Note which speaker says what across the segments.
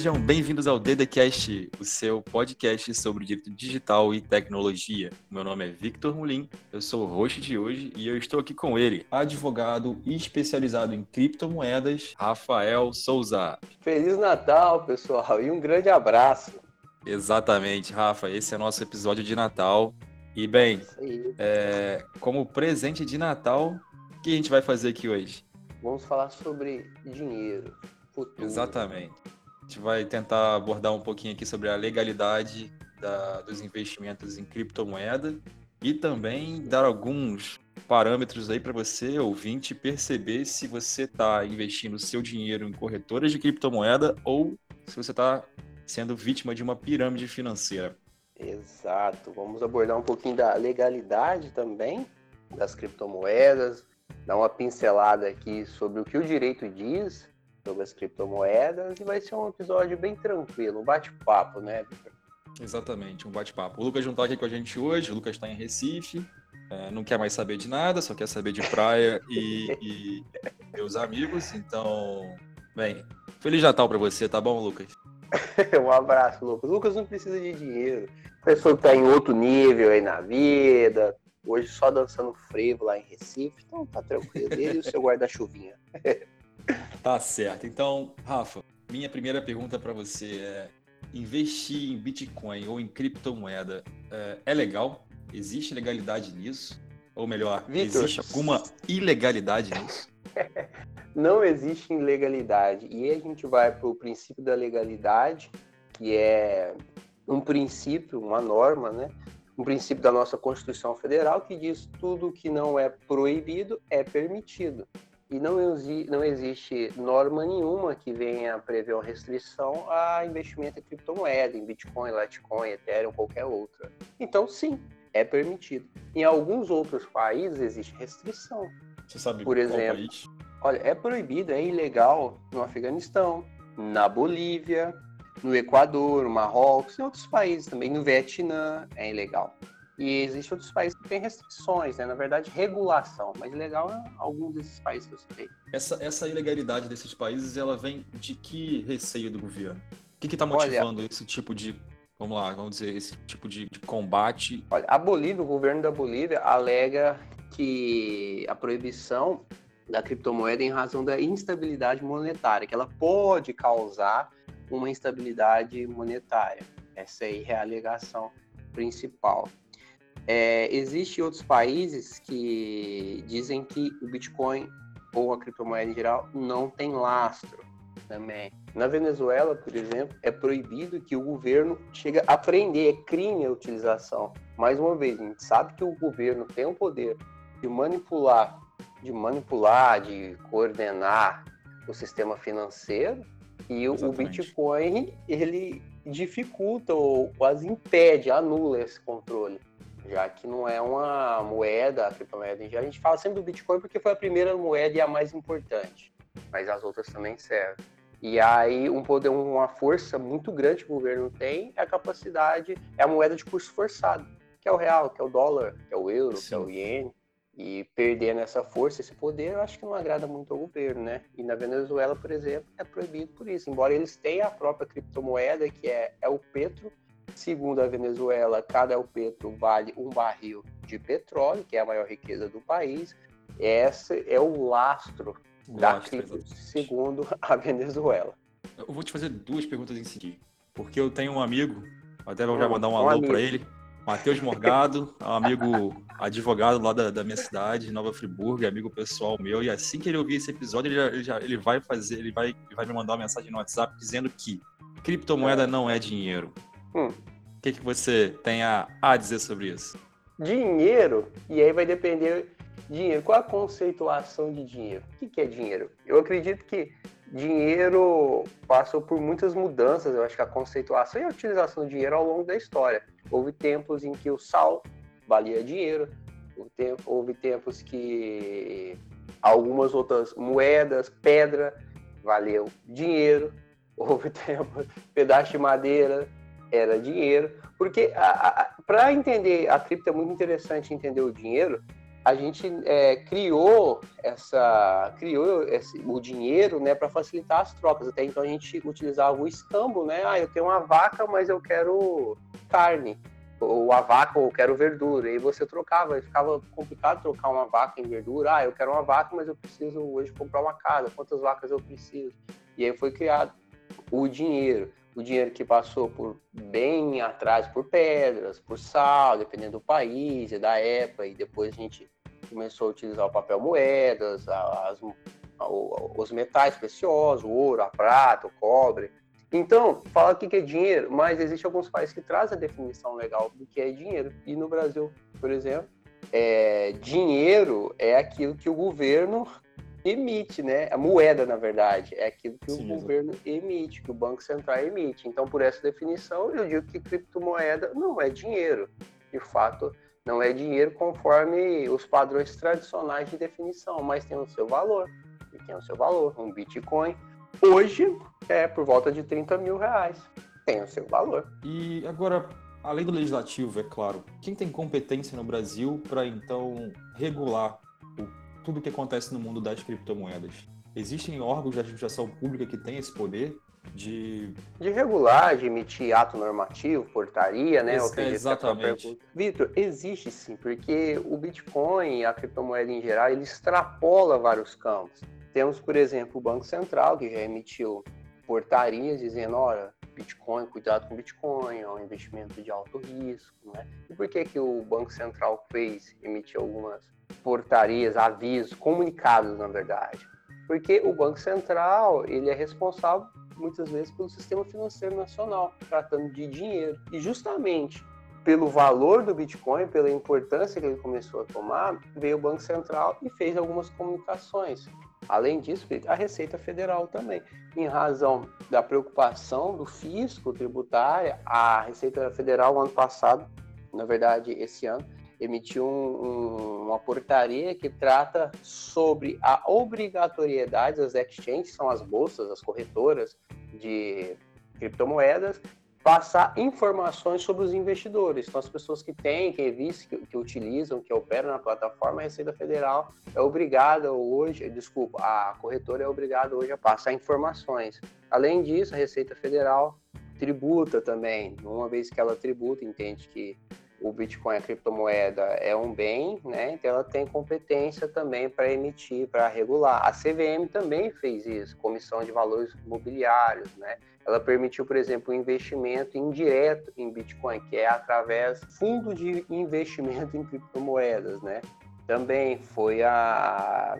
Speaker 1: Sejam bem-vindos ao DDCast, o seu podcast sobre direito digital e tecnologia. Meu nome é Victor Mulim, eu sou o host de hoje e eu estou aqui com ele, advogado especializado em criptomoedas, Rafael Souza.
Speaker 2: Feliz Natal, pessoal, e um grande abraço.
Speaker 1: Exatamente, Rafa, esse é nosso episódio de Natal. E bem, é, como presente de Natal, o que a gente vai fazer aqui hoje?
Speaker 2: Vamos falar sobre dinheiro, futuro.
Speaker 1: Exatamente gente vai tentar abordar um pouquinho aqui sobre a legalidade da, dos investimentos em criptomoeda e também dar alguns parâmetros aí para você, ouvinte, perceber se você está investindo seu dinheiro em corretoras de criptomoeda ou se você está sendo vítima de uma pirâmide financeira.
Speaker 2: Exato. Vamos abordar um pouquinho da legalidade também das criptomoedas, dar uma pincelada aqui sobre o que o direito diz sobre as criptomoedas e vai ser um episódio bem tranquilo, um bate-papo, né, Victor?
Speaker 1: Exatamente, um bate-papo. O Lucas não está aqui com a gente hoje, o Lucas está em Recife, é, não quer mais saber de nada, só quer saber de praia e, e meus amigos. Então, bem, Feliz Natal para você, tá bom, Lucas?
Speaker 2: um abraço, Lucas. Lucas não precisa de dinheiro. Pessoa que tá em outro nível aí na vida, hoje só dançando frevo lá em Recife, então tá tranquilo. Ele e o seu guarda-chuvinha.
Speaker 1: Tá certo. Então, Rafa, minha primeira pergunta para você é: investir em Bitcoin ou em criptomoeda é, é legal? Existe legalidade nisso? Ou melhor, Victor, existe alguma ilegalidade nisso?
Speaker 2: Não existe ilegalidade. E aí a gente vai para o princípio da legalidade, que é um princípio, uma norma, né? Um princípio da nossa Constituição Federal que diz tudo que não é proibido é permitido e não, não existe norma nenhuma que venha prever uma restrição a investimento em criptomoeda, em Bitcoin, Litecoin, Ethereum, qualquer outra. Então, sim, é permitido. Em alguns outros países existe restrição.
Speaker 1: Você sabe
Speaker 2: Por exemplo, país? Olha, é proibido, é ilegal no Afeganistão, na Bolívia, no Equador, no Marrocos, em outros países também, no Vietnã é ilegal. E existem outros países que têm restrições, né? na verdade, regulação, mas legal é alguns desses países que eu citei.
Speaker 1: Essa, essa ilegalidade desses países, ela vem de que receio do governo? O que está motivando Olha, esse tipo de, vamos lá, vamos dizer, esse tipo de, de combate?
Speaker 2: Olha, a Bolívia, o governo da Bolívia alega que a proibição da criptomoeda é em razão da instabilidade monetária, que ela pode causar uma instabilidade monetária. Essa aí é a alegação principal. É, Existem outros países que dizem que o Bitcoin ou a criptomoeda em geral não tem lastro também. Na Venezuela, por exemplo, é proibido que o governo chegue a prender, é crime a utilização. Mais uma vez, a gente sabe que o governo tem o poder de manipular, de manipular, de coordenar o sistema financeiro e o, o Bitcoin ele dificulta ou quase impede, anula esse controle já que não é uma moeda, a criptomoeda em geral. A gente fala sempre do Bitcoin porque foi a primeira moeda e a mais importante, mas as outras também servem. E aí um poder, uma força muito grande que o governo tem é a capacidade, é a moeda de curso forçado, que é o real, que é o dólar, que é o euro, Sim. que é o iene. E perdendo essa força, esse poder, eu acho que não agrada muito ao governo, né? E na Venezuela, por exemplo, é proibido por isso. Embora eles tenham a própria criptomoeda, que é, é o Petro, Segundo a Venezuela, cada El Petro vale um barril de petróleo, que é a maior riqueza do país. Esse é o lastro o da lastro, cripto, segundo a Venezuela.
Speaker 1: Eu vou te fazer duas perguntas em seguida, porque eu tenho um amigo, até vou já mandar um, um alô para ele, Matheus Morgado, um amigo advogado lá da, da, minha cidade, Nova Friburgo, amigo pessoal meu, e assim que ele ouvir esse episódio, ele, já, ele, já, ele vai fazer, ele vai, ele vai me mandar uma mensagem no WhatsApp dizendo que criptomoeda é. não é dinheiro. Hum. O que, que você tem a, a dizer sobre isso?
Speaker 2: Dinheiro, e aí vai depender dinheiro. Qual a conceituação de dinheiro? O que, que é dinheiro? Eu acredito que dinheiro passou por muitas mudanças. Eu acho que a conceituação e a utilização do dinheiro ao longo da história. Houve tempos em que o sal valia dinheiro, houve, tempo, houve tempos que algumas outras moedas, pedra, valeu dinheiro, houve tempo, pedaço de madeira era dinheiro, porque para entender a cripto é muito interessante entender o dinheiro, a gente é, criou essa criou esse, o dinheiro né para facilitar as trocas. Até então a gente utilizava o escambo né ah eu tenho uma vaca mas eu quero carne ou a vaca ou eu quero verdura. E você trocava e ficava complicado trocar uma vaca em verdura. Ah eu quero uma vaca mas eu preciso hoje comprar uma casa quantas vacas eu preciso? E aí foi criado o dinheiro o dinheiro que passou por bem atrás por pedras, por sal, dependendo do país e da época, e depois a gente começou a utilizar o papel moedas, as, os metais preciosos, o ouro, a prata, o cobre. Então, fala que é dinheiro, mas existe alguns países que trazem a definição legal do que é dinheiro. E no Brasil, por exemplo, é, dinheiro é aquilo que o governo emite, né? A moeda, na verdade, é aquilo que Sim, o governo emite, que o Banco Central emite. Então, por essa definição, eu digo que criptomoeda não é dinheiro. De fato, não é dinheiro conforme os padrões tradicionais de definição, mas tem o seu valor. E tem o seu valor. Um Bitcoin, hoje, é por volta de 30 mil reais. Tem o seu valor.
Speaker 1: E agora, além do legislativo, é claro, quem tem competência no Brasil para então regular tudo o que acontece no mundo das criptomoedas. Existem órgãos de administração pública que têm esse poder de...
Speaker 2: De regular, de emitir ato normativo, portaria, né?
Speaker 1: Ex exatamente.
Speaker 2: Vitor, existe sim, porque o Bitcoin, a criptomoeda em geral, ele extrapola vários campos. Temos, por exemplo, o Banco Central, que já emitiu portarias dizendo, olha, Bitcoin, cuidado com Bitcoin, é um investimento de alto risco, né? E por que que o Banco Central fez, emitiu algumas portarias, avisos, comunicados, na verdade. Porque o Banco Central, ele é responsável muitas vezes pelo sistema financeiro nacional, tratando de dinheiro. E justamente pelo valor do Bitcoin, pela importância que ele começou a tomar, veio o Banco Central e fez algumas comunicações. Além disso, a Receita Federal também. Em razão da preocupação do fisco tributário, a Receita Federal, ano passado, na verdade, esse ano, emitiu um, um, uma portaria que trata sobre a obrigatoriedade das exchanges, são as bolsas, as corretoras de criptomoedas, passar informações sobre os investidores. Então, as pessoas que têm, que revistam, que, que, utilizam, que operam na plataforma, a Receita Federal é obrigada hoje, desculpa, a corretora é obrigada hoje a passar informações. Além disso, a Receita Federal tributa também. Uma vez que ela tributa, entende que o Bitcoin, a criptomoeda, é um bem, né? Então ela tem competência também para emitir, para regular. A CVM também fez isso, Comissão de Valores Mobiliários, né? Ela permitiu, por exemplo, o investimento indireto em Bitcoin, que é através fundo de investimento em criptomoedas, né? Também foi a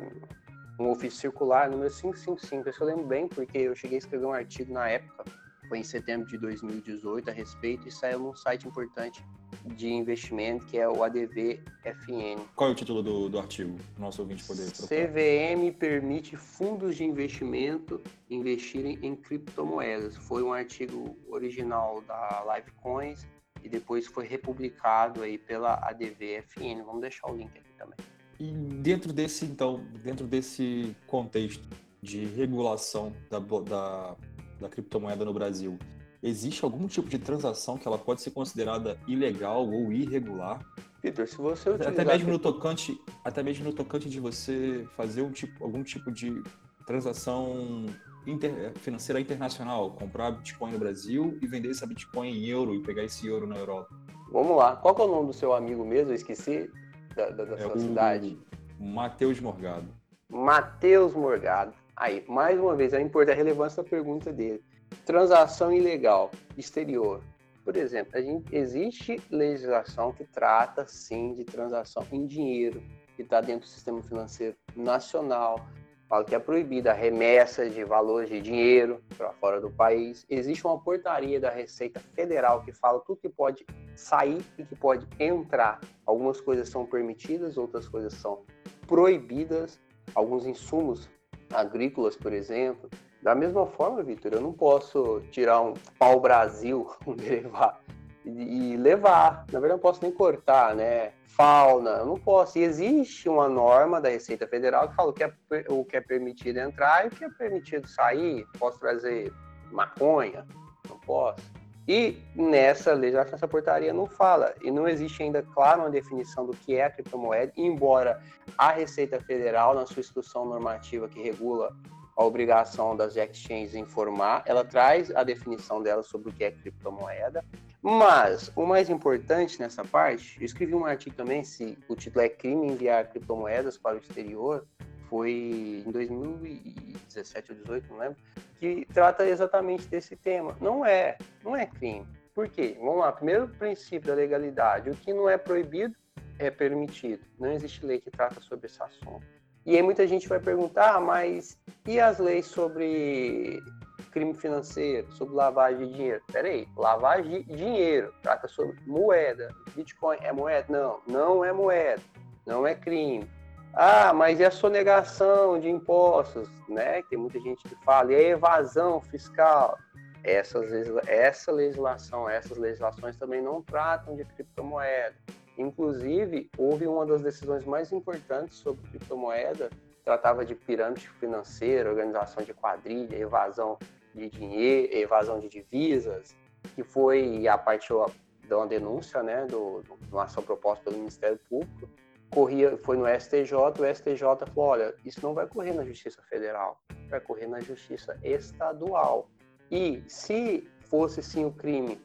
Speaker 2: um ofício circular número 555, isso eu lembro bem, porque eu cheguei a escrever um artigo na época, foi em setembro de 2018 a respeito e saiu num site importante de investimento, que é o ADV-FN.
Speaker 1: Qual é o título do, do artigo? Nosso ouvinte poder
Speaker 2: procurar. CVM permite fundos de investimento investirem em criptomoedas. Foi um artigo original da Livecoins e depois foi republicado aí pela ADV-FN. Vamos deixar o link aqui também.
Speaker 1: E dentro desse, então, dentro desse contexto de regulação da, da, da criptomoeda no Brasil, existe algum tipo de transação que ela pode ser considerada ilegal ou irregular?
Speaker 2: Peter, se você utilizar...
Speaker 1: até mesmo no tocante, até mesmo no tocante de você fazer um tipo, algum tipo de transação inter, financeira internacional, comprar Bitcoin no Brasil e vender essa Bitcoin em euro e pegar esse euro na Europa.
Speaker 2: Vamos lá. Qual é o nome do seu amigo mesmo? Eu esqueci da, da, da é sua cidade.
Speaker 1: Matheus Morgado.
Speaker 2: Matheus Morgado. Aí, mais uma vez, a importância, a relevância da pergunta dele. Transação ilegal, exterior. Por exemplo, a gente, existe legislação que trata, sim, de transação em dinheiro, que está dentro do sistema financeiro nacional, fala que é proibida a remessa de valores de dinheiro para fora do país. Existe uma portaria da Receita Federal que fala tudo que pode sair e que pode entrar. Algumas coisas são permitidas, outras coisas são proibidas. Alguns insumos agrícolas, por exemplo, da mesma forma, Vitor, eu não posso tirar um pau-brasil, um derivado, e, levar. Na verdade, eu não posso nem cortar, né? Fauna, eu não posso. E existe uma norma da Receita Federal que fala o que é, o que é permitido entrar e o que é permitido sair. Posso trazer maconha? Não posso. E nessa legislação, essa portaria não fala, e não existe ainda, claro, uma definição do que é a criptomoeda, embora a Receita Federal, na sua instrução normativa que regula a obrigação das exchanges informar, ela traz a definição dela sobre o que é criptomoeda, mas o mais importante nessa parte, eu escrevi um artigo também, se o título é crime enviar criptomoedas para o exterior, foi em 2017 ou 2018, não lembro, que trata exatamente desse tema. Não é, não é crime. Por quê? Vamos lá, primeiro princípio da legalidade, o que não é proibido é permitido. Não existe lei que trata sobre esse assunto. E aí muita gente vai perguntar, ah, mas e as leis sobre crime financeiro, sobre lavagem de dinheiro? Peraí, lavagem de dinheiro, trata sobre moeda. Bitcoin é moeda? Não, não é moeda, não é crime. Ah, mas e a sonegação de impostos, né? Tem muita gente que fala, e a evasão fiscal? Essas, essa legislação, essas legislações também não tratam de criptomoeda. Inclusive, houve uma das decisões mais importantes sobre criptomoeda, tratava de pirâmide financeira, organização de quadrilha, evasão de dinheiro, evasão de divisas, que foi a partir de uma denúncia, né, do, de uma ação proposta pelo Ministério Público, corria, foi no STJ, o STJ falou, olha, isso não vai correr na Justiça Federal, vai correr na Justiça Estadual. E se fosse sim o crime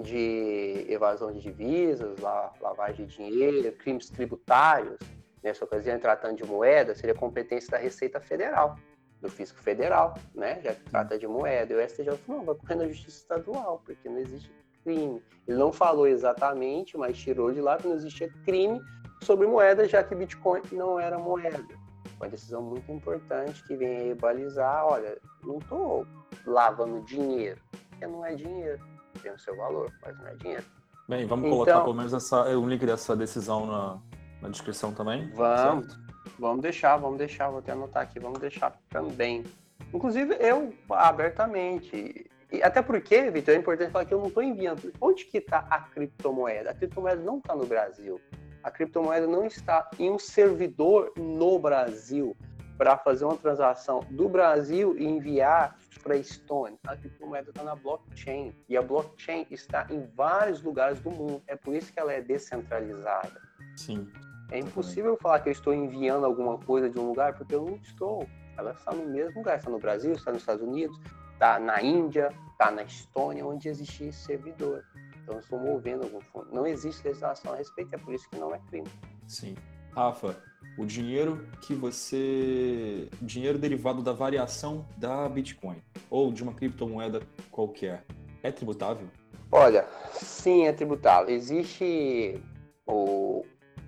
Speaker 2: de evasão de divisas, lavagem de dinheiro, crimes tributários, nessa ocasião tratando de moeda, seria competência da Receita Federal, do Fisco Federal, né? Já que trata de moeda. E o STJ falou, não, vai correr na Justiça Estadual, porque não existe crime. Ele não falou exatamente, mas tirou de lá que não existia crime sobre moeda, já que Bitcoin não era moeda. Uma decisão muito importante que vem aí balizar, olha, não estou lavando dinheiro, porque não é dinheiro, tem o seu valor, mas não é dinheiro.
Speaker 1: Bem, vamos então, colocar pelo menos essa, um link dessa decisão na, na descrição também.
Speaker 2: Vamos, certo? vamos deixar, vamos deixar, vou até anotar aqui, vamos deixar também. Inclusive, eu abertamente, e até porque, Vitor, é importante falar que eu não estou enviando. Onde que está a criptomoeda? A criptomoeda não está no Brasil a criptomoeda não está em um servidor no Brasil para fazer uma transação do Brasil e enviar para a Estônia. A criptomoeda está na blockchain e a blockchain está em vários lugares do mundo. É por isso que ela é descentralizada.
Speaker 1: Sim.
Speaker 2: É impossível falar que eu estou enviando alguma coisa de um lugar porque eu não estou. Ela está no mesmo lugar. Está no Brasil, está nos Estados Unidos, está na Índia, está na Estônia, onde existe servidor. Então, estou movendo algum fundo. Não existe legislação a respeito, é por isso que não é crime.
Speaker 1: Sim. Rafa, o dinheiro que você. dinheiro derivado da variação da Bitcoin ou de uma criptomoeda qualquer é tributável?
Speaker 2: Olha, sim, é tributável. Existe o.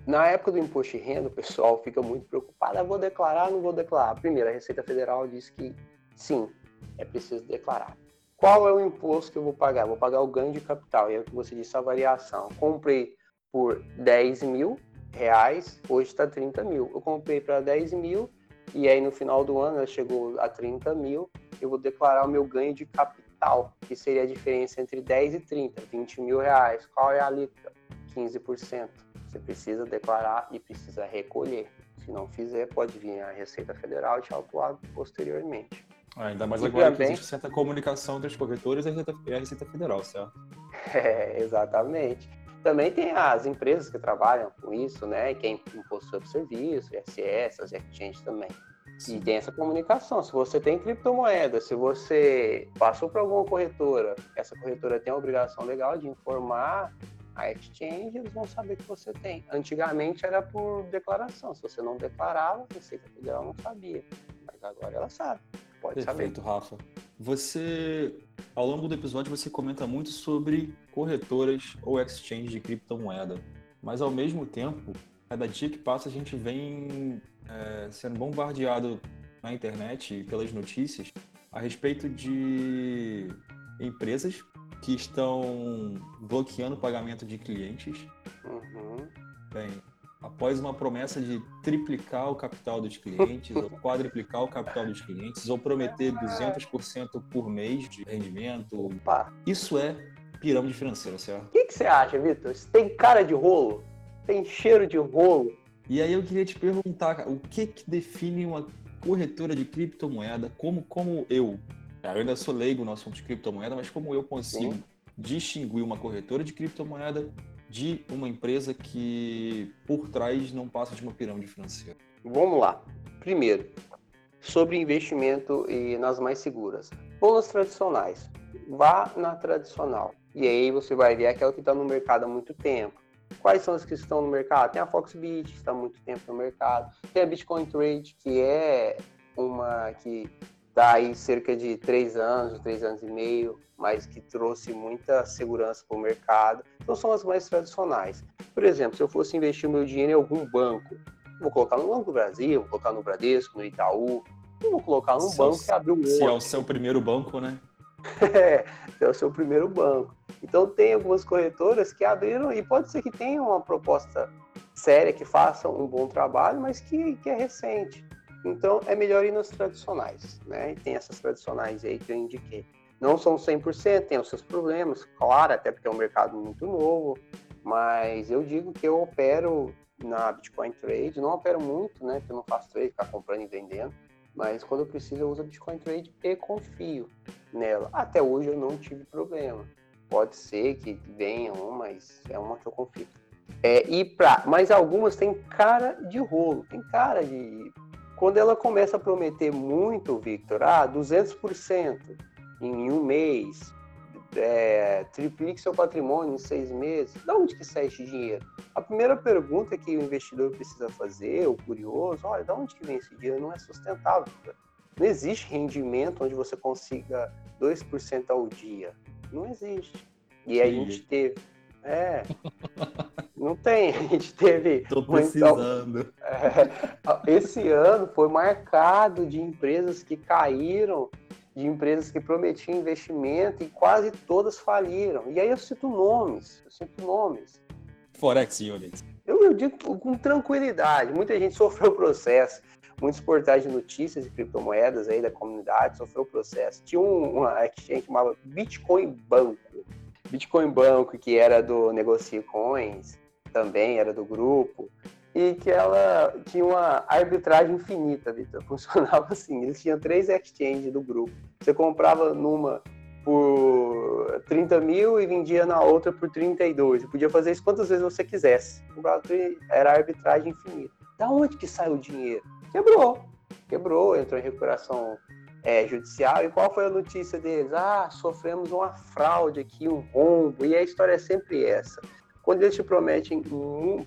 Speaker 2: Na época do imposto de renda, o pessoal fica muito preocupado. Ah, vou declarar, não vou declarar. Primeiro, a Receita Federal diz que sim, é preciso declarar. Qual é o imposto que eu vou pagar? Vou pagar o ganho de capital. E é o que você disse, a variação. Comprei por 10 mil reais, hoje está 30 mil. Eu comprei para 10 mil e aí no final do ano ela chegou a 30 mil. Eu vou declarar o meu ganho de capital, que seria a diferença entre 10 e 30, 20 mil reais. Qual é a alíquota? 15%. Você precisa declarar e precisa recolher. Se não fizer, pode vir a Receita Federal e te autuar posteriormente.
Speaker 1: Ah, ainda mais e agora também... que existe certa comunicação entre os corretores e a Receita, e a Receita Federal, certo?
Speaker 2: É, exatamente. Também tem as empresas que trabalham com isso, né? Quem é imposto sobre serviço, ISS, as exchanges também. Sim. E tem essa comunicação. Se você tem criptomoeda, se você passou por alguma corretora, essa corretora tem a obrigação legal de informar a exchange, eles vão saber que você tem. Antigamente era por declaração. Se você não declarava, a Receita Federal não sabia. Mas agora ela sabe. Pode
Speaker 1: Perfeito, saber. Rafa. Você, ao longo do episódio, você comenta muito sobre corretoras ou exchange de criptomoeda, mas ao mesmo tempo, cada dia que passa a gente vem é, sendo bombardeado na internet pelas notícias a respeito de empresas que estão bloqueando o pagamento de clientes.
Speaker 2: Uhum.
Speaker 1: Bem, após uma promessa de triplicar o capital dos clientes, ou quadriplicar o capital dos clientes, ou prometer 200% por mês de rendimento.
Speaker 2: Opa.
Speaker 1: Isso é pirâmide financeira, certo?
Speaker 2: O que, que, você acha, Vitor? Isso tem cara de rolo? Tem cheiro de rolo?
Speaker 1: E aí eu queria te perguntar, o que, que define uma corretora de criptomoeda? Como, como eu, eu ainda sou leigo no assunto de criptomoeda, mas como eu consigo Sim. distinguir uma corretora de criptomoeda de uma empresa que por trás não passa de uma pirâmide financeira?
Speaker 2: Vamos lá. Primeiro, sobre investimento e nas mais seguras. Ou nas tradicionais. Vá na tradicional. E aí você vai ver aquela que está no mercado há muito tempo. Quais são as que estão no mercado? Tem a Foxbit, que está há muito tempo no mercado. Tem a Bitcoin Trade, que é uma que está aí cerca de três anos, três anos e meio, mas que trouxe muita segurança para o mercado. Então são as mais tradicionais. Por exemplo, se eu fosse investir meu dinheiro em algum banco, vou colocar no Banco do Brasil, vou colocar no Bradesco, no Itaú, não vou colocar num banco que abriu um
Speaker 1: Se é o seu primeiro banco, né?
Speaker 2: é, é o seu primeiro banco. Então tem algumas corretoras que abriram e pode ser que tenham uma proposta séria, que façam um bom trabalho, mas que, que é recente. Então é melhor ir nas tradicionais, né? E tem essas tradicionais aí que eu indiquei. Não são 100%, tem os seus problemas, claro, até porque é um mercado muito novo, mas eu digo que eu opero na Bitcoin Trade, não opero muito, né? Porque eu não faço trade, ficar comprando e vendendo, mas quando eu preciso eu uso a Bitcoin Trade e confio nela. Até hoje eu não tive problema. Pode ser que venha um, mas é uma que eu confio. É, e pra, mas algumas têm cara de rolo, tem cara de. Quando ela começa a prometer muito, Victor, ah, 200% em um mês, é, triplique seu patrimônio em seis meses, de onde que sai esse dinheiro? A primeira pergunta que o investidor precisa fazer, o curioso, olha, de onde que vem esse dinheiro? Não é sustentável. Não existe rendimento onde você consiga 2% ao dia. Não existe. E a gente teve. É. Não tem. A gente teve.
Speaker 1: Tô precisando. Então,
Speaker 2: é, esse ano foi marcado de empresas que caíram, de empresas que prometiam investimento e quase todas faliram. E aí eu cito nomes. Eu cito nomes.
Speaker 1: Forex Units.
Speaker 2: Eu, eu digo com tranquilidade. Muita gente sofreu o processo muitos portais de notícias e criptomoedas aí da comunidade sofreu o processo. Tinha um, uma exchange chamada Bitcoin Banco. Bitcoin Banco, que era do Negocie Coins, também era do grupo, e que ela tinha uma arbitragem infinita, Vitor. Funcionava assim, eles tinham três exchanges do grupo. Você comprava numa por 30 mil e vendia na outra por 32. Você podia fazer isso quantas vezes você quisesse. Era arbitragem infinita. Da onde que sai o dinheiro? Quebrou. Quebrou, entrou em recuperação é, judicial. E qual foi a notícia deles? Ah, sofremos uma fraude aqui, um rombo. E a história é sempre essa. Quando eles te prometem,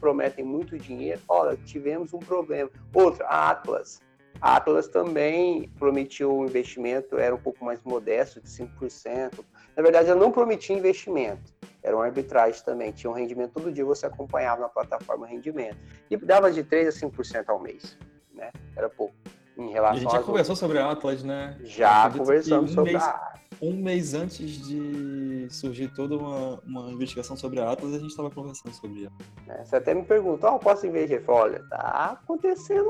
Speaker 2: prometem muito dinheiro, olha, tivemos um problema. Outra, a Atlas. A Atlas também prometiu um investimento, era um pouco mais modesto, de 5%. Na verdade, ela não prometia investimento, era uma arbitragem também. Tinha um rendimento todo dia, você acompanhava na plataforma rendimento. E dava de 3% a 5% ao mês né? Era pouco. Em relação
Speaker 1: a gente já conversou sobre a Atlas, né?
Speaker 2: Já conversamos
Speaker 1: um
Speaker 2: sobre
Speaker 1: mês,
Speaker 2: a
Speaker 1: Um mês antes de surgir toda uma, uma investigação sobre a Atlas, a gente estava conversando sobre ela.
Speaker 2: É, você até me perguntou, oh, posso investir? Falei, olha, tá acontecendo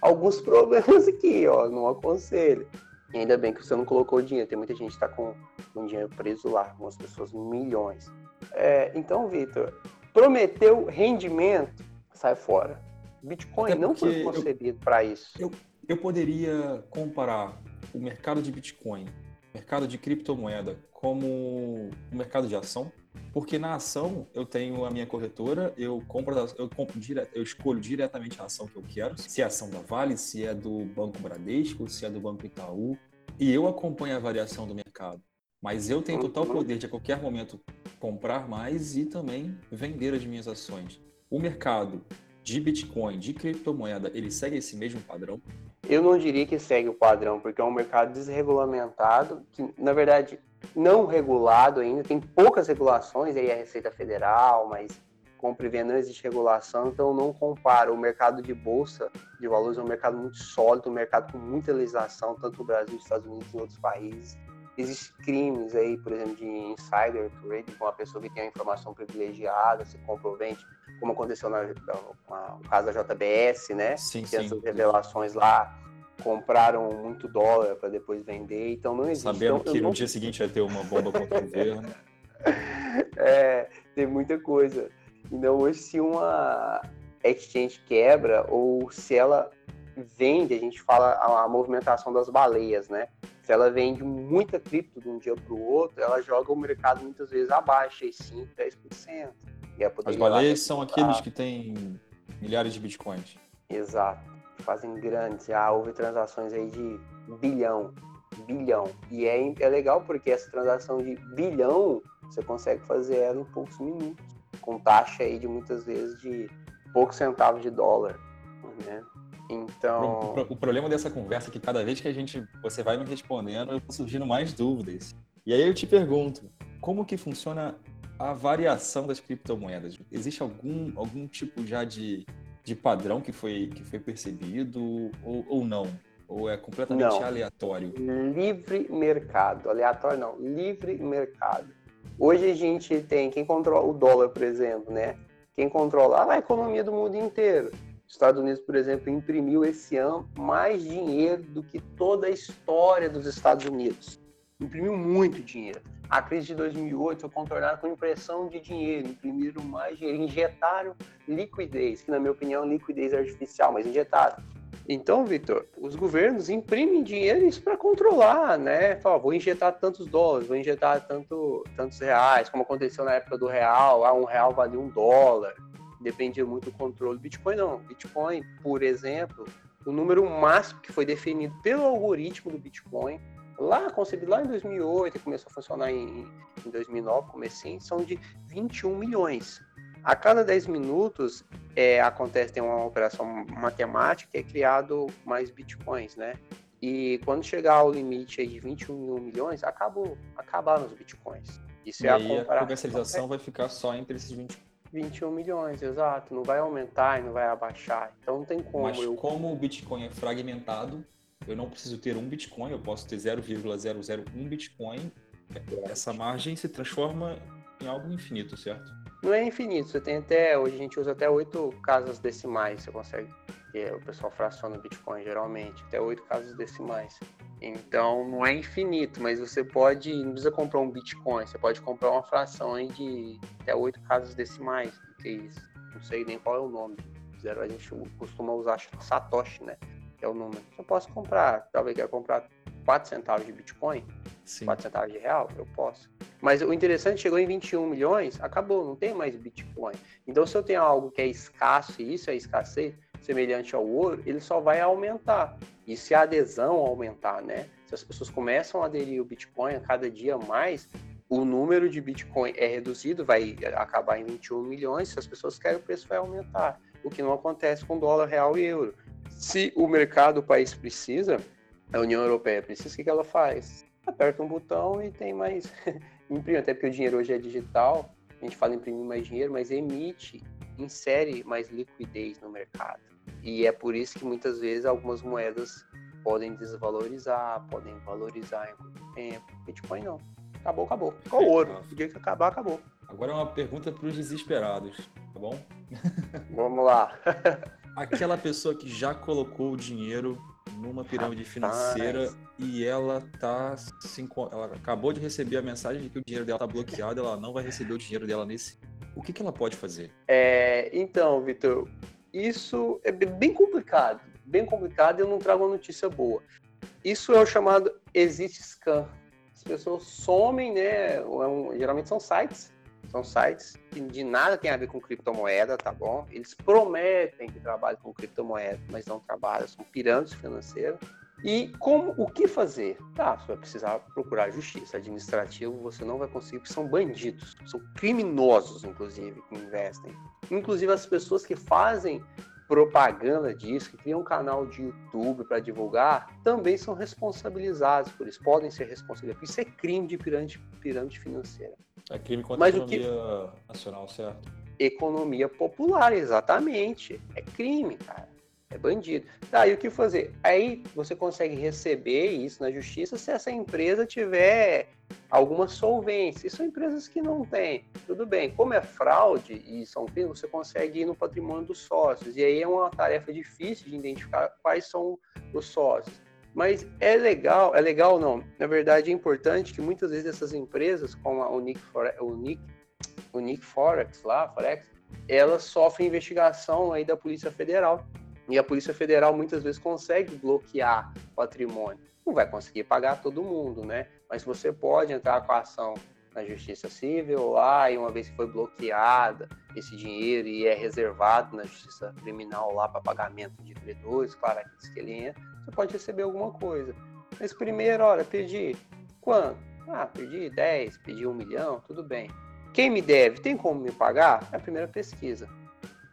Speaker 2: alguns problemas aqui, ó, não aconselho. E ainda bem que você não colocou dinheiro, tem muita gente que está com, com dinheiro preso lá, algumas pessoas milhões. É, então, Vitor, prometeu rendimento, sai fora. Bitcoin não foi concebido para isso.
Speaker 1: Eu, eu poderia comparar o mercado de Bitcoin, mercado de criptomoeda, como o mercado de ação, porque na ação eu tenho a minha corretora, eu compro, eu compro direto, eu escolho diretamente a ação que eu quero, se é a ação da Vale, se é do Banco Bradesco, se é do Banco Itaú, e eu acompanho a variação do mercado. Mas eu tenho total uhum. poder de a qualquer momento comprar mais e também vender as minhas ações. O mercado de Bitcoin, de criptomoeda, ele segue esse mesmo padrão?
Speaker 2: Eu não diria que segue o padrão, porque é um mercado desregulamentado, que na verdade não regulado ainda, tem poucas regulações, aí a Receita Federal, mas compra e venda não existe regulação, então não comparo. O mercado de bolsa de valores é um mercado muito sólido, um mercado com muita legislação, tanto no Brasil, Estados Unidos e outros países. Existem crimes aí, por exemplo, de insider trading, com uma pessoa que tem a informação privilegiada, se vende como aconteceu na, no caso da JBS, né?
Speaker 1: Sim,
Speaker 2: que
Speaker 1: sim.
Speaker 2: essas revelações lá compraram muito dólar para depois vender, então não existe.
Speaker 1: Sabendo
Speaker 2: então,
Speaker 1: que no
Speaker 2: não...
Speaker 1: dia seguinte vai ter uma bomba contra o governo.
Speaker 2: É, tem muita coisa. Então hoje se uma exchange quebra ou se ela vende, a gente fala a, movimentação das baleias, né? Se ela vende muita cripto de um dia para o outro, ela joga o mercado muitas vezes abaixo, aí 5, 10%.
Speaker 1: E é As baleias são aqueles que têm milhares de bitcoins.
Speaker 2: Exato. Fazem grandes. Já houve transações aí de bilhão. Bilhão. E é, é legal porque essa transação de bilhão você consegue fazer ela em poucos minutos. Com taxa aí de muitas vezes de poucos centavos de dólar. Né? Então.
Speaker 1: O, o, problema dessa conversa é que cada vez que a gente você vai me respondendo, eu vou surgindo mais dúvidas. E aí eu te pergunto, como que funciona a variação das criptomoedas? Existe algum, algum tipo já de, de padrão que foi, que foi percebido ou, ou não? Ou é completamente não. aleatório?
Speaker 2: Livre mercado. Aleatório não, livre mercado. Hoje a gente tem quem controla o dólar, por exemplo, né? Quem controla a economia do mundo inteiro. Estados Unidos, por exemplo, imprimiu esse ano mais dinheiro do que toda a história dos Estados Unidos. Imprimiu muito dinheiro. A crise de 2008 foi contornada com impressão de dinheiro, imprimiram mais dinheiro, injetaram liquidez, que na minha opinião é liquidez artificial, mas injetaram. Então, Vitor, os governos imprimem dinheiro isso para controlar, né? Fala, vou injetar tantos dólares, vou injetar tanto, tantos reais, como aconteceu na época do real, ah, um real valia um dólar dependia muito do controle. Bitcoin não. Bitcoin, por exemplo, o número máximo que foi definido pelo algoritmo do Bitcoin, lá concebido lá em 2008 e começou a funcionar em, em 2009, comecinho, são de 21 milhões. A cada 10 minutos é, acontece, tem uma operação matemática é criado mais bitcoins, né? E quando chegar ao limite aí de 21 milhões, acabou, acabaram os bitcoins.
Speaker 1: Isso e é a, a comercialização vai ficar só entre esses 20,
Speaker 2: 21 milhões, exato. Não vai aumentar e não vai abaixar. Então não tem como.
Speaker 1: Mas eu... como o Bitcoin é fragmentado, eu não preciso ter um Bitcoin, eu posso ter 0,001 Bitcoin. Essa margem se transforma em algo infinito, certo?
Speaker 2: Não é infinito, você tem até, hoje a gente usa até oito casas decimais, você consegue, o pessoal fraciona o Bitcoin geralmente, até oito casas decimais. Então não é infinito, mas você pode, não precisa comprar um Bitcoin, você pode comprar uma fração de até oito casas decimais, que isso. Não sei nem qual é o nome. Zero, a gente costuma usar Satoshi, né? Que é o número. Eu posso comprar, talvez quer comprar 4 centavos de Bitcoin, Sim. 4 centavos de real, eu posso. Mas o interessante, chegou em 21 milhões, acabou, não tem mais Bitcoin. Então, se eu tenho algo que é escasso, e isso é escassez, semelhante ao ouro, ele só vai aumentar. E se a adesão aumentar, né? Se as pessoas começam a aderir o Bitcoin a cada dia mais, o número de Bitcoin é reduzido, vai acabar em 21 milhões. Se as pessoas querem, o preço vai aumentar. O que não acontece com dólar, real e euro. Se o mercado, o país precisa, a União Europeia precisa, o que ela faz? Aperta um botão e tem mais. imprime, até porque o dinheiro hoje é digital. A gente fala imprimir mais dinheiro, mas emite, insere mais liquidez no mercado. E é por isso que muitas vezes algumas moedas podem desvalorizar, podem valorizar em muito tempo. Bitcoin não. Acabou, acabou. Ficou ouro. O dia que acabar, acabou.
Speaker 1: Agora é uma pergunta para os desesperados, tá bom?
Speaker 2: Vamos lá.
Speaker 1: Aquela pessoa que já colocou o dinheiro numa pirâmide financeira e ela tá se, ela acabou de receber a mensagem de que o dinheiro dela tá bloqueado, ela não vai receber o dinheiro dela nesse. O que, que ela pode fazer?
Speaker 2: É, então, Vitor, isso é bem complicado, bem complicado e eu não trago uma notícia boa. Isso é o chamado exit scam. As pessoas somem, né? É geralmente são sites, são sites que de nada tem a ver com criptomoeda, tá bom? Eles prometem que trabalham com criptomoeda, mas não trabalham, são pirâmides financeiras. E como o que fazer? Tá, você vai precisar procurar justiça administrativa, você não vai conseguir, porque são bandidos, são criminosos, inclusive, que investem. Inclusive as pessoas que fazem propaganda disso, que criam um canal de YouTube para divulgar, também são responsabilizados por isso, podem ser responsabilizados. Isso é crime de pirâmide, pirâmide financeira.
Speaker 1: É crime contra Mas a economia que... nacional, certo?
Speaker 2: Economia popular, exatamente. É crime, cara. É bandido. Tá, e o que fazer? Aí você consegue receber isso na justiça se essa empresa tiver alguma solvência. E são empresas que não têm. Tudo bem. Como é fraude e são crimes, você consegue ir no patrimônio dos sócios. E aí é uma tarefa difícil de identificar quais são os sócios. Mas é legal, é legal não. Na verdade, é importante que muitas vezes essas empresas, como a Unique, Forex lá, Forex, elas sofrem investigação aí da Polícia Federal E a Polícia Federal muitas vezes consegue bloquear patrimônio. Não vai conseguir pagar todo mundo, né? Mas você pode entrar com a ação na Justiça Civil lá e uma vez que foi bloqueada esse dinheiro e é reservado na Justiça Criminal lá para pagamento de credores, claro, aqueles que ele entra, você pode receber alguma coisa. Mas primeiro, olha, perdi quanto? Ah, perdi 10, perdi um milhão, tudo bem. Quem me deve, tem como me pagar? É a primeira pesquisa.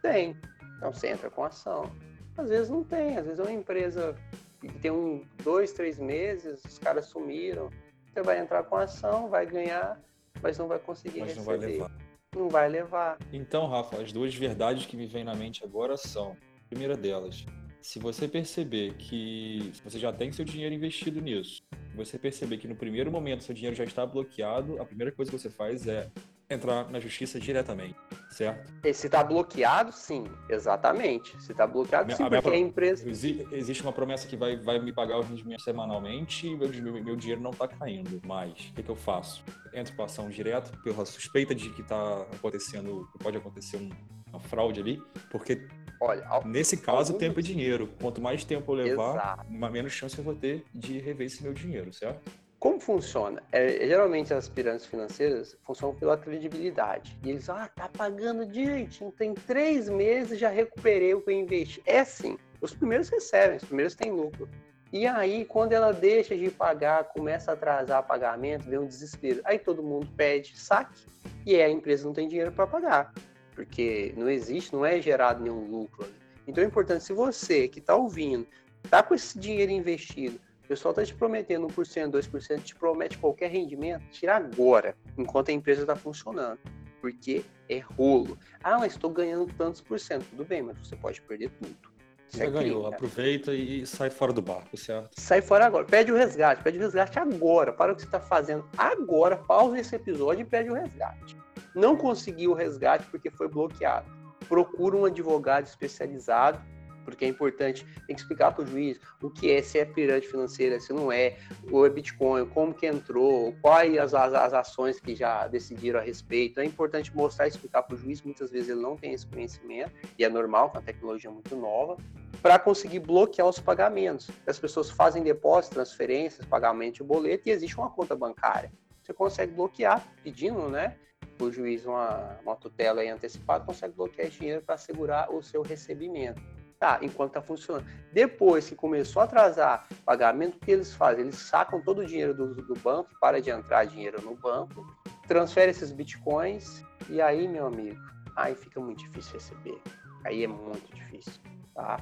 Speaker 2: Tem. Então você entra com ação. Às vezes não tem, às vezes é uma empresa que tem um, dois, três meses, os caras sumiram. Você vai entrar com ação, vai ganhar, mas não vai conseguir mas receber. Não vai levar. Não vai levar.
Speaker 1: Então, Rafa, as duas verdades que me vêm na mente agora são: a primeira delas, se você perceber que você já tem seu dinheiro investido nisso, você perceber que no primeiro momento seu dinheiro já está bloqueado, a primeira coisa que você faz é entrar na justiça diretamente, certo?
Speaker 2: E se está bloqueado, sim, exatamente. Se está bloqueado, sim, a porque a empresa...
Speaker 1: Existe uma promessa que vai, vai me pagar o rendimento semanalmente e meu, meu, meu dinheiro não está caindo mais. O que, que, eu faço? Entro com a ação direto pela suspeita de que está acontecendo, que pode acontecer um, uma fraude ali, porque Olha, nesse caso, algum... tempo é dinheiro. Quanto mais tempo eu levar, Exato. menos chance eu vou ter de rever esse meu dinheiro, certo?
Speaker 2: Como funciona? É, geralmente as pirâmides financeiras funcionam pela credibilidade. E eles, ah, tá pagando direitinho, tem três meses já recuperei o que eu investi. É assim, os primeiros recebem, os primeiros têm lucro. E aí, quando ela deixa de pagar, começa a atrasar pagamento, vem um desespero. Aí todo mundo pede saque e a empresa não tem dinheiro para pagar porque não existe, não é gerado nenhum lucro. Então é importante, se você que está ouvindo, está com esse dinheiro investido, o pessoal está te prometendo 1%, 2%, te promete qualquer rendimento, tira agora, enquanto a empresa está funcionando. Porque é rolo. Ah, mas estou ganhando tantos por cento. Tudo bem, mas você pode perder tudo.
Speaker 1: Você ganhou, aproveita e sai fora do barco, certo?
Speaker 2: Sai fora agora. Pede o resgate, pede o resgate agora. Para o que você está fazendo agora, pausa esse episódio e pede o resgate não conseguiu o resgate porque foi bloqueado. Procura um advogado especializado, porque é importante, tem que explicar para o juiz o que é, se é pirâmide financeira, se não é, o é Bitcoin, como que entrou, quais as, as, as ações que já decidiram a respeito. É importante mostrar e explicar para o juiz, muitas vezes ele não tem esse conhecimento, e é normal, com a tecnologia muito nova, para conseguir bloquear os pagamentos. As pessoas fazem depósitos, transferências, pagamento de boleto, e existe uma conta bancária. Você consegue bloquear, pedindo, né? o juiz uma, uma tutela antecipada consegue bloquear esse dinheiro para assegurar o seu recebimento. Tá, enquanto está funcionando. Depois que começou a atrasar pagamento, o que eles fazem? Eles sacam todo o dinheiro do, do banco, para de entrar dinheiro no banco, transfere esses bitcoins e aí, meu amigo, aí fica muito difícil receber. Aí é muito difícil, tá?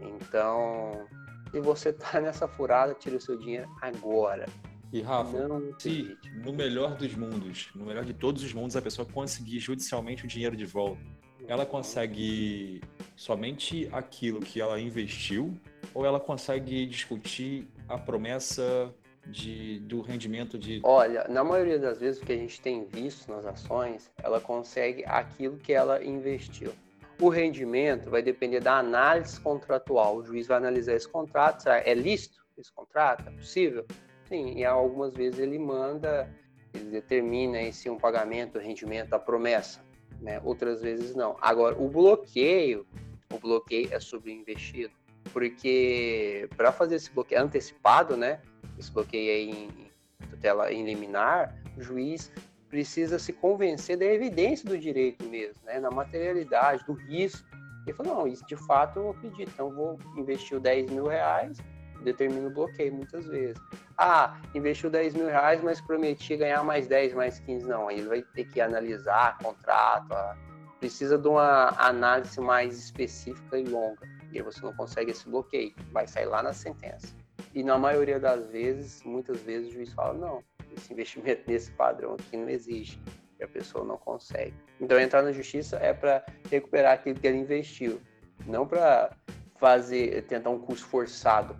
Speaker 2: Então, se você tá nessa furada, tira o seu dinheiro agora.
Speaker 1: E Rafa, não, se no melhor dos mundos, no melhor de todos os mundos, a pessoa conseguir judicialmente o dinheiro de volta, ela consegue somente aquilo que ela investiu ou ela consegue discutir a promessa de, do rendimento de.
Speaker 2: Olha, na maioria das vezes o que a gente tem visto nas ações, ela consegue aquilo que ela investiu. O rendimento vai depender da análise contratual. O juiz vai analisar esse contrato, é lícito esse contrato? É possível? Sim, e algumas vezes ele manda, ele determina se um pagamento, rendimento, a promessa, né? Outras vezes não. Agora, o bloqueio, o bloqueio é sobre investido, porque para fazer esse bloqueio antecipado, né? Esse bloqueio aí em tutela em liminar, o juiz precisa se convencer da evidência do direito mesmo, né? Na materialidade, do risco. Ele falou, não, isso de fato eu acredito, então vou investir 10 mil reais, determina o bloqueio muitas vezes. Ah, investiu 10 mil reais, mas prometia ganhar mais 10, mais 15. Não, aí ele vai ter que analisar contrato, ah, precisa de uma análise mais específica e longa. E aí você não consegue esse bloqueio, vai sair lá na sentença. E na maioria das vezes, muitas vezes o juiz fala, não, esse investimento nesse padrão aqui não existe, e a pessoa não consegue. Então entrar na justiça é para recuperar aquilo que ele investiu, não para fazer, tentar um curso forçado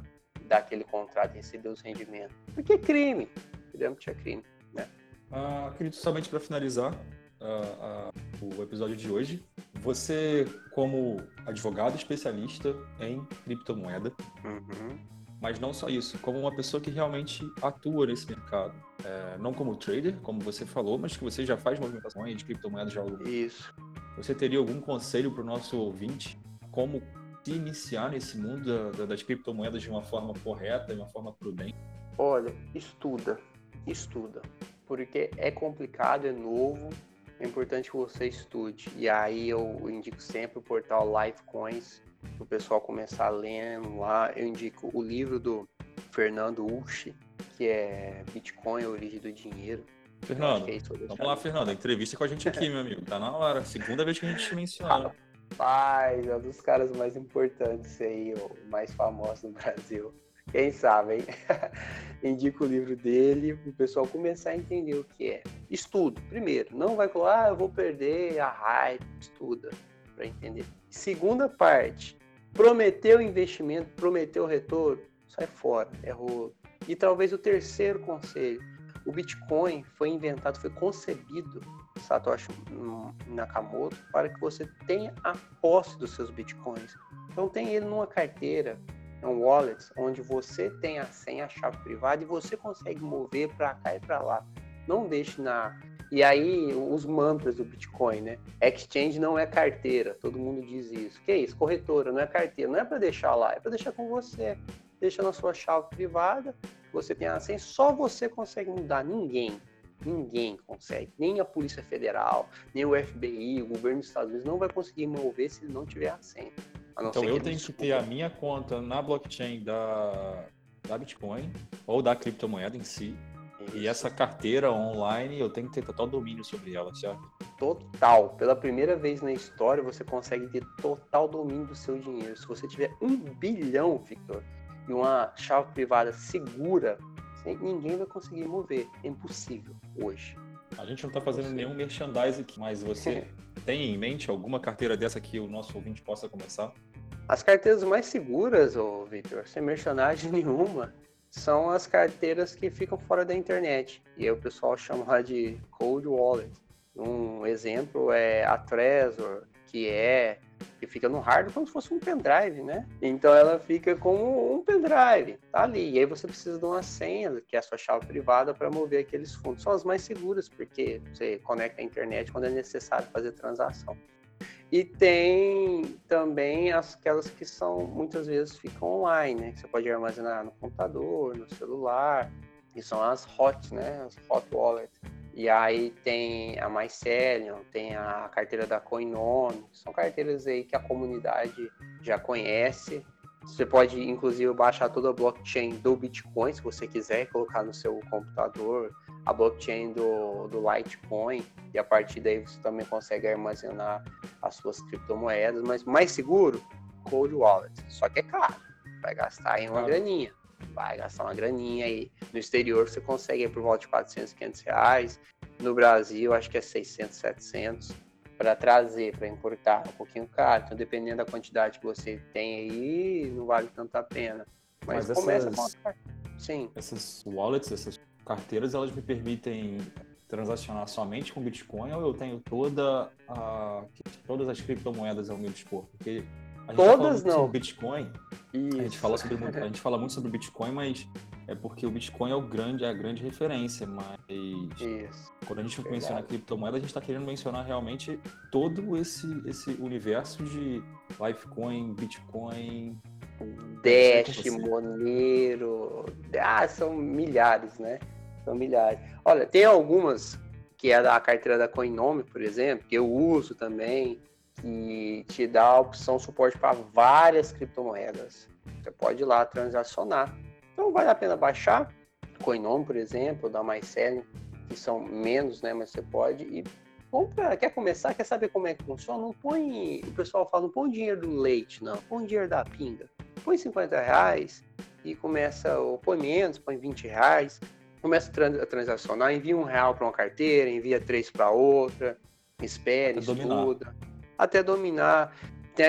Speaker 2: daquele contrato e receber os rendimentos. Porque é crime. Pirâmide é crime. Né?
Speaker 1: Ah, acredito somente para finalizar uh, uh, o episódio de hoje. Você, como advogado especialista em criptomoeda, uhum. mas não só isso, como uma pessoa que realmente atua nesse mercado. É, não como trader, como você falou, mas que você já faz movimentações de criptomoedas já há algum
Speaker 2: Isso.
Speaker 1: Você teria algum conselho para o nosso ouvinte? Como se iniciar nesse mundo da, das criptomoedas de uma forma correta, de uma forma prudente?
Speaker 2: Olha, estuda, estuda, porque é complicado, é novo, é importante que você estude. E aí eu indico sempre o portal Lifecoins, para o pessoal começar lendo lá. Eu indico o livro do Fernando Uchi, que é Bitcoin, a origem do dinheiro.
Speaker 1: Fernando, é vamos lá, Fernando, entrevista com a gente aqui, meu amigo. Tá na hora. Segunda vez que a gente te menciona.
Speaker 2: Rapaz, é um dos caras mais importantes aí, o mais famoso no Brasil. Quem sabe, hein? Indico o livro dele para o pessoal começar a entender o que é. Estudo, primeiro. Não vai falar, ah, eu vou perder a hype. Estuda para entender. Segunda parte, prometeu investimento, prometeu retorno, sai fora, errou. E talvez o terceiro conselho, o Bitcoin foi inventado, foi concebido, Satoshi Nakamoto, para que você tenha a posse dos seus Bitcoins. Então tem ele numa carteira, é um wallet, onde você tem a senha, a chave privada e você consegue mover para cá e para lá. Não deixe na e aí, os mantras do Bitcoin, né? Exchange não é carteira, todo mundo diz isso. Que é isso? Corretora, não é carteira, não é para deixar lá, é para deixar com você. Deixa na sua chave privada, você tem a senha, só você consegue mudar, ninguém. Ninguém consegue, nem a Polícia Federal, nem o FBI, o governo dos Estados Unidos não vai conseguir mover se não tiver a senha.
Speaker 1: A então eu tenho que ter a minha conta na blockchain da, da Bitcoin ou da criptomoeda em si, e essa carteira online, eu tenho que ter total domínio sobre ela, certo?
Speaker 2: Total. Pela primeira vez na história, você consegue ter total domínio do seu dinheiro. Se você tiver um bilhão, Victor, e uma chave privada segura, ninguém vai conseguir mover. É impossível hoje.
Speaker 1: A gente não está fazendo nenhum merchandising aqui, mas você tem em mente alguma carteira dessa que o nosso ouvinte possa começar?
Speaker 2: As carteiras mais seguras, ô Victor, sem merchandising nenhuma, são as carteiras que ficam fora da internet. E aí o pessoal chama de cold wallet. Um exemplo é a Trezor, que é que fica no hardware como se fosse um pendrive, né? Então ela fica como um pendrive, tá ali. E aí você precisa de uma senha, que é a sua chave privada, para mover aqueles fundos. São as mais seguras, porque você conecta a internet quando é necessário fazer transação. E tem também aquelas que são muitas vezes ficam online, né? Que você pode armazenar no computador, no celular. E são as hot, né? As hot wallet. E aí tem a Mycelium, tem a carteira da Coinome. São carteiras aí que a comunidade já conhece. Você pode, inclusive, baixar toda a blockchain do Bitcoin, se você quiser, colocar no seu computador a blockchain do, do Litecoin e a partir daí você também consegue armazenar as suas criptomoedas, mas mais seguro, Cold Wallet. Só que é caro, vai gastar aí uma graninha, vai gastar uma graninha aí. No exterior você consegue por volta de 400, 500 reais. No Brasil acho que é 600, 700 para trazer, para importar, um pouquinho caro. Então dependendo da quantidade que você tem aí, não vale tanto a pena. Mas, Mas começa essas, com...
Speaker 1: Sim. Essas wallets, essas carteiras elas me permitem transacionar somente com Bitcoin ou eu tenho toda a, todas as criptomoedas ao meu dispor? Porque
Speaker 2: todas fala não.
Speaker 1: Bitcoin, a gente fala sobre a gente fala muito sobre Bitcoin, mas é porque o Bitcoin é o grande é a grande referência, mas Isso. quando a gente Verdade. menciona criptomoeda, a gente está querendo mencionar realmente todo esse esse universo de Litecoin, Bitcoin,
Speaker 2: Dash, Monero, ah, são milhares, né? São milhares. Olha, tem algumas que é da carteira da Coinome, por exemplo, que eu uso também, que te dá a opção suporte para várias criptomoedas. Você pode ir lá transacionar. Então vale a pena baixar Coinome, por exemplo, da MyCelling, que são menos, né? Mas você pode e compra, quer começar, quer saber como é que funciona? Não põe, o pessoal fala, não põe dinheiro do leite, não, põe dinheiro da pinga. Põe 50 reais e começa, ou põe menos, põe 20 reais começa a transacionar, envia um real para uma carteira, envia três para outra, espere, até estuda. Até dominar.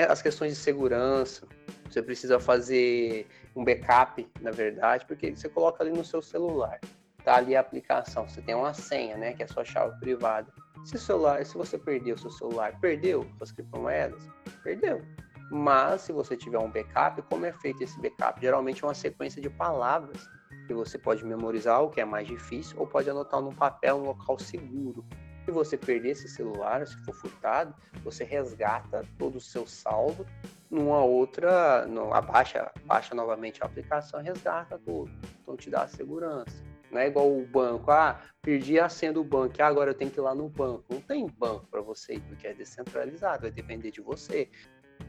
Speaker 2: As questões de segurança, você precisa fazer um backup, na verdade, porque você coloca ali no seu celular, tá ali a aplicação, você tem uma senha, né, que é a sua chave privada. Se o celular, se você perdeu o seu celular, perdeu as criptomoedas, perdeu. Mas se você tiver um backup, como é feito esse backup? Geralmente é uma sequência de palavras que você pode memorizar, o que é mais difícil, ou pode anotar num papel, um local seguro. Se você perder esse celular, se for furtado, você resgata todo o seu saldo numa outra, no, abaixa, baixa novamente a aplicação, resgata tudo. Então te dá segurança. Não é igual o banco, ah, perdi a senha do banco, ah, agora eu tenho que ir lá no banco. Não tem banco para você ir, porque é descentralizado, vai depender de você.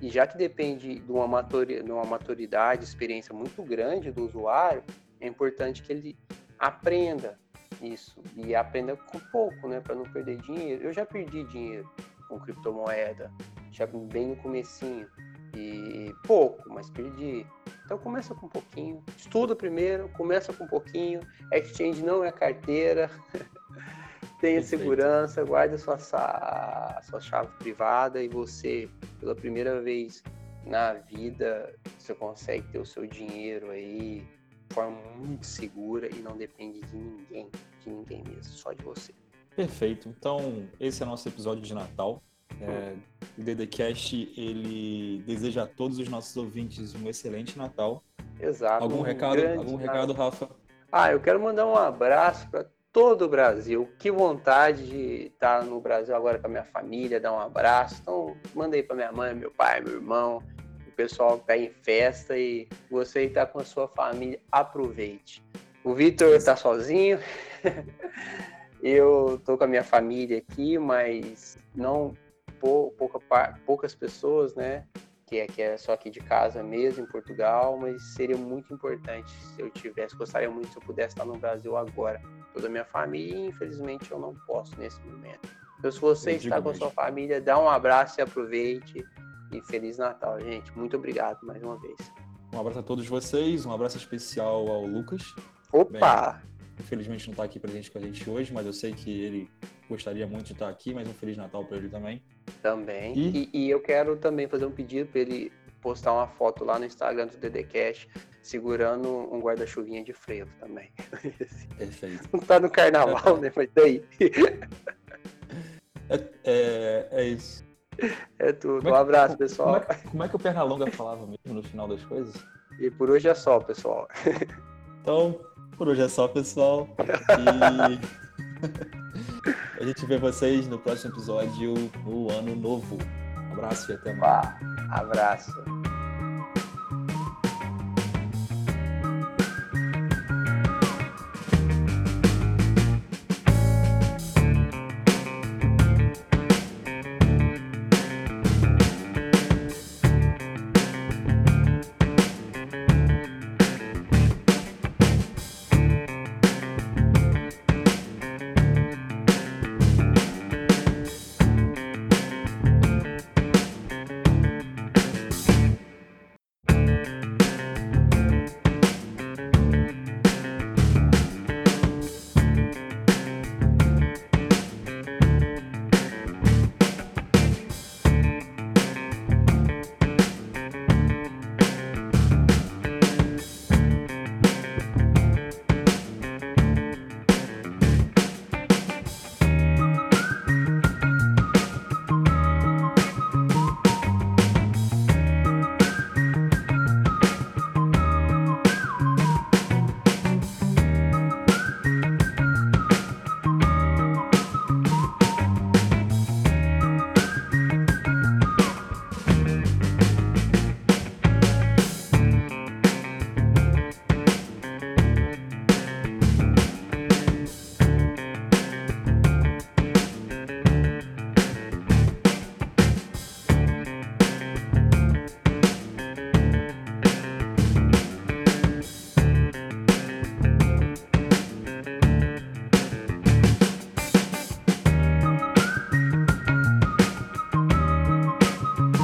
Speaker 2: E já que depende de uma, matori de uma maturidade, experiência muito grande do usuário, é importante que ele aprenda isso e aprenda com pouco, né, para não perder dinheiro. Eu já perdi dinheiro com criptomoeda, já bem no comecinho e pouco, mas perdi. Então começa com um pouquinho, estuda primeiro, começa com um pouquinho. Exchange não é carteira. Tenha Perfeito. segurança, guarde sua, sua chave privada e você, pela primeira vez na vida, você consegue ter o seu dinheiro aí de forma muito segura e não depende de ninguém, de ninguém mesmo, só de você.
Speaker 1: Perfeito. Então, esse é o nosso episódio de Natal. É, o DDCast ele deseja a todos os nossos ouvintes um excelente Natal.
Speaker 2: Exato.
Speaker 1: Algum
Speaker 2: um
Speaker 1: recado, algum recado, Rafa?
Speaker 2: Ah, eu quero mandar um abraço para todo o Brasil. Que vontade de estar no Brasil agora com a minha família, dar um abraço. Então, mandei para minha mãe, meu pai, meu irmão, o pessoal que está em festa e você está com a sua família, aproveite. O Vitor está sozinho. eu tô com a minha família aqui, mas não pouca, poucas pessoas, né? Que é, que é só aqui de casa mesmo, em Portugal, mas seria muito importante se eu tivesse, gostaria muito se eu pudesse estar no Brasil agora. Toda a minha família, e infelizmente eu não posso nesse momento. Então, se você está com a sua família, dá um abraço e aproveite. E Feliz Natal, gente. Muito obrigado mais uma vez.
Speaker 1: Um abraço a todos vocês, um abraço especial ao Lucas.
Speaker 2: Opa! Bem,
Speaker 1: infelizmente não está aqui presente com a gente hoje, mas eu sei que ele gostaria muito de estar aqui, mas um Feliz Natal para ele também.
Speaker 2: Também. E... E, e eu quero também fazer um pedido para ele postar uma foto lá no Instagram do DDCast segurando um guarda-chuvinha de frevo também.
Speaker 1: Perfeito.
Speaker 2: Não tá no carnaval, é, né? Mas daí.
Speaker 1: É, é, é, isso.
Speaker 2: É tudo. É, um abraço, pessoal.
Speaker 1: Como é, como é que o Pernalonga falava mesmo no final das coisas?
Speaker 2: E por hoje é só, pessoal.
Speaker 1: Então, por hoje é só, pessoal. E a gente vê vocês no próximo episódio no ano novo. Um abraço e até mais.
Speaker 2: abraço.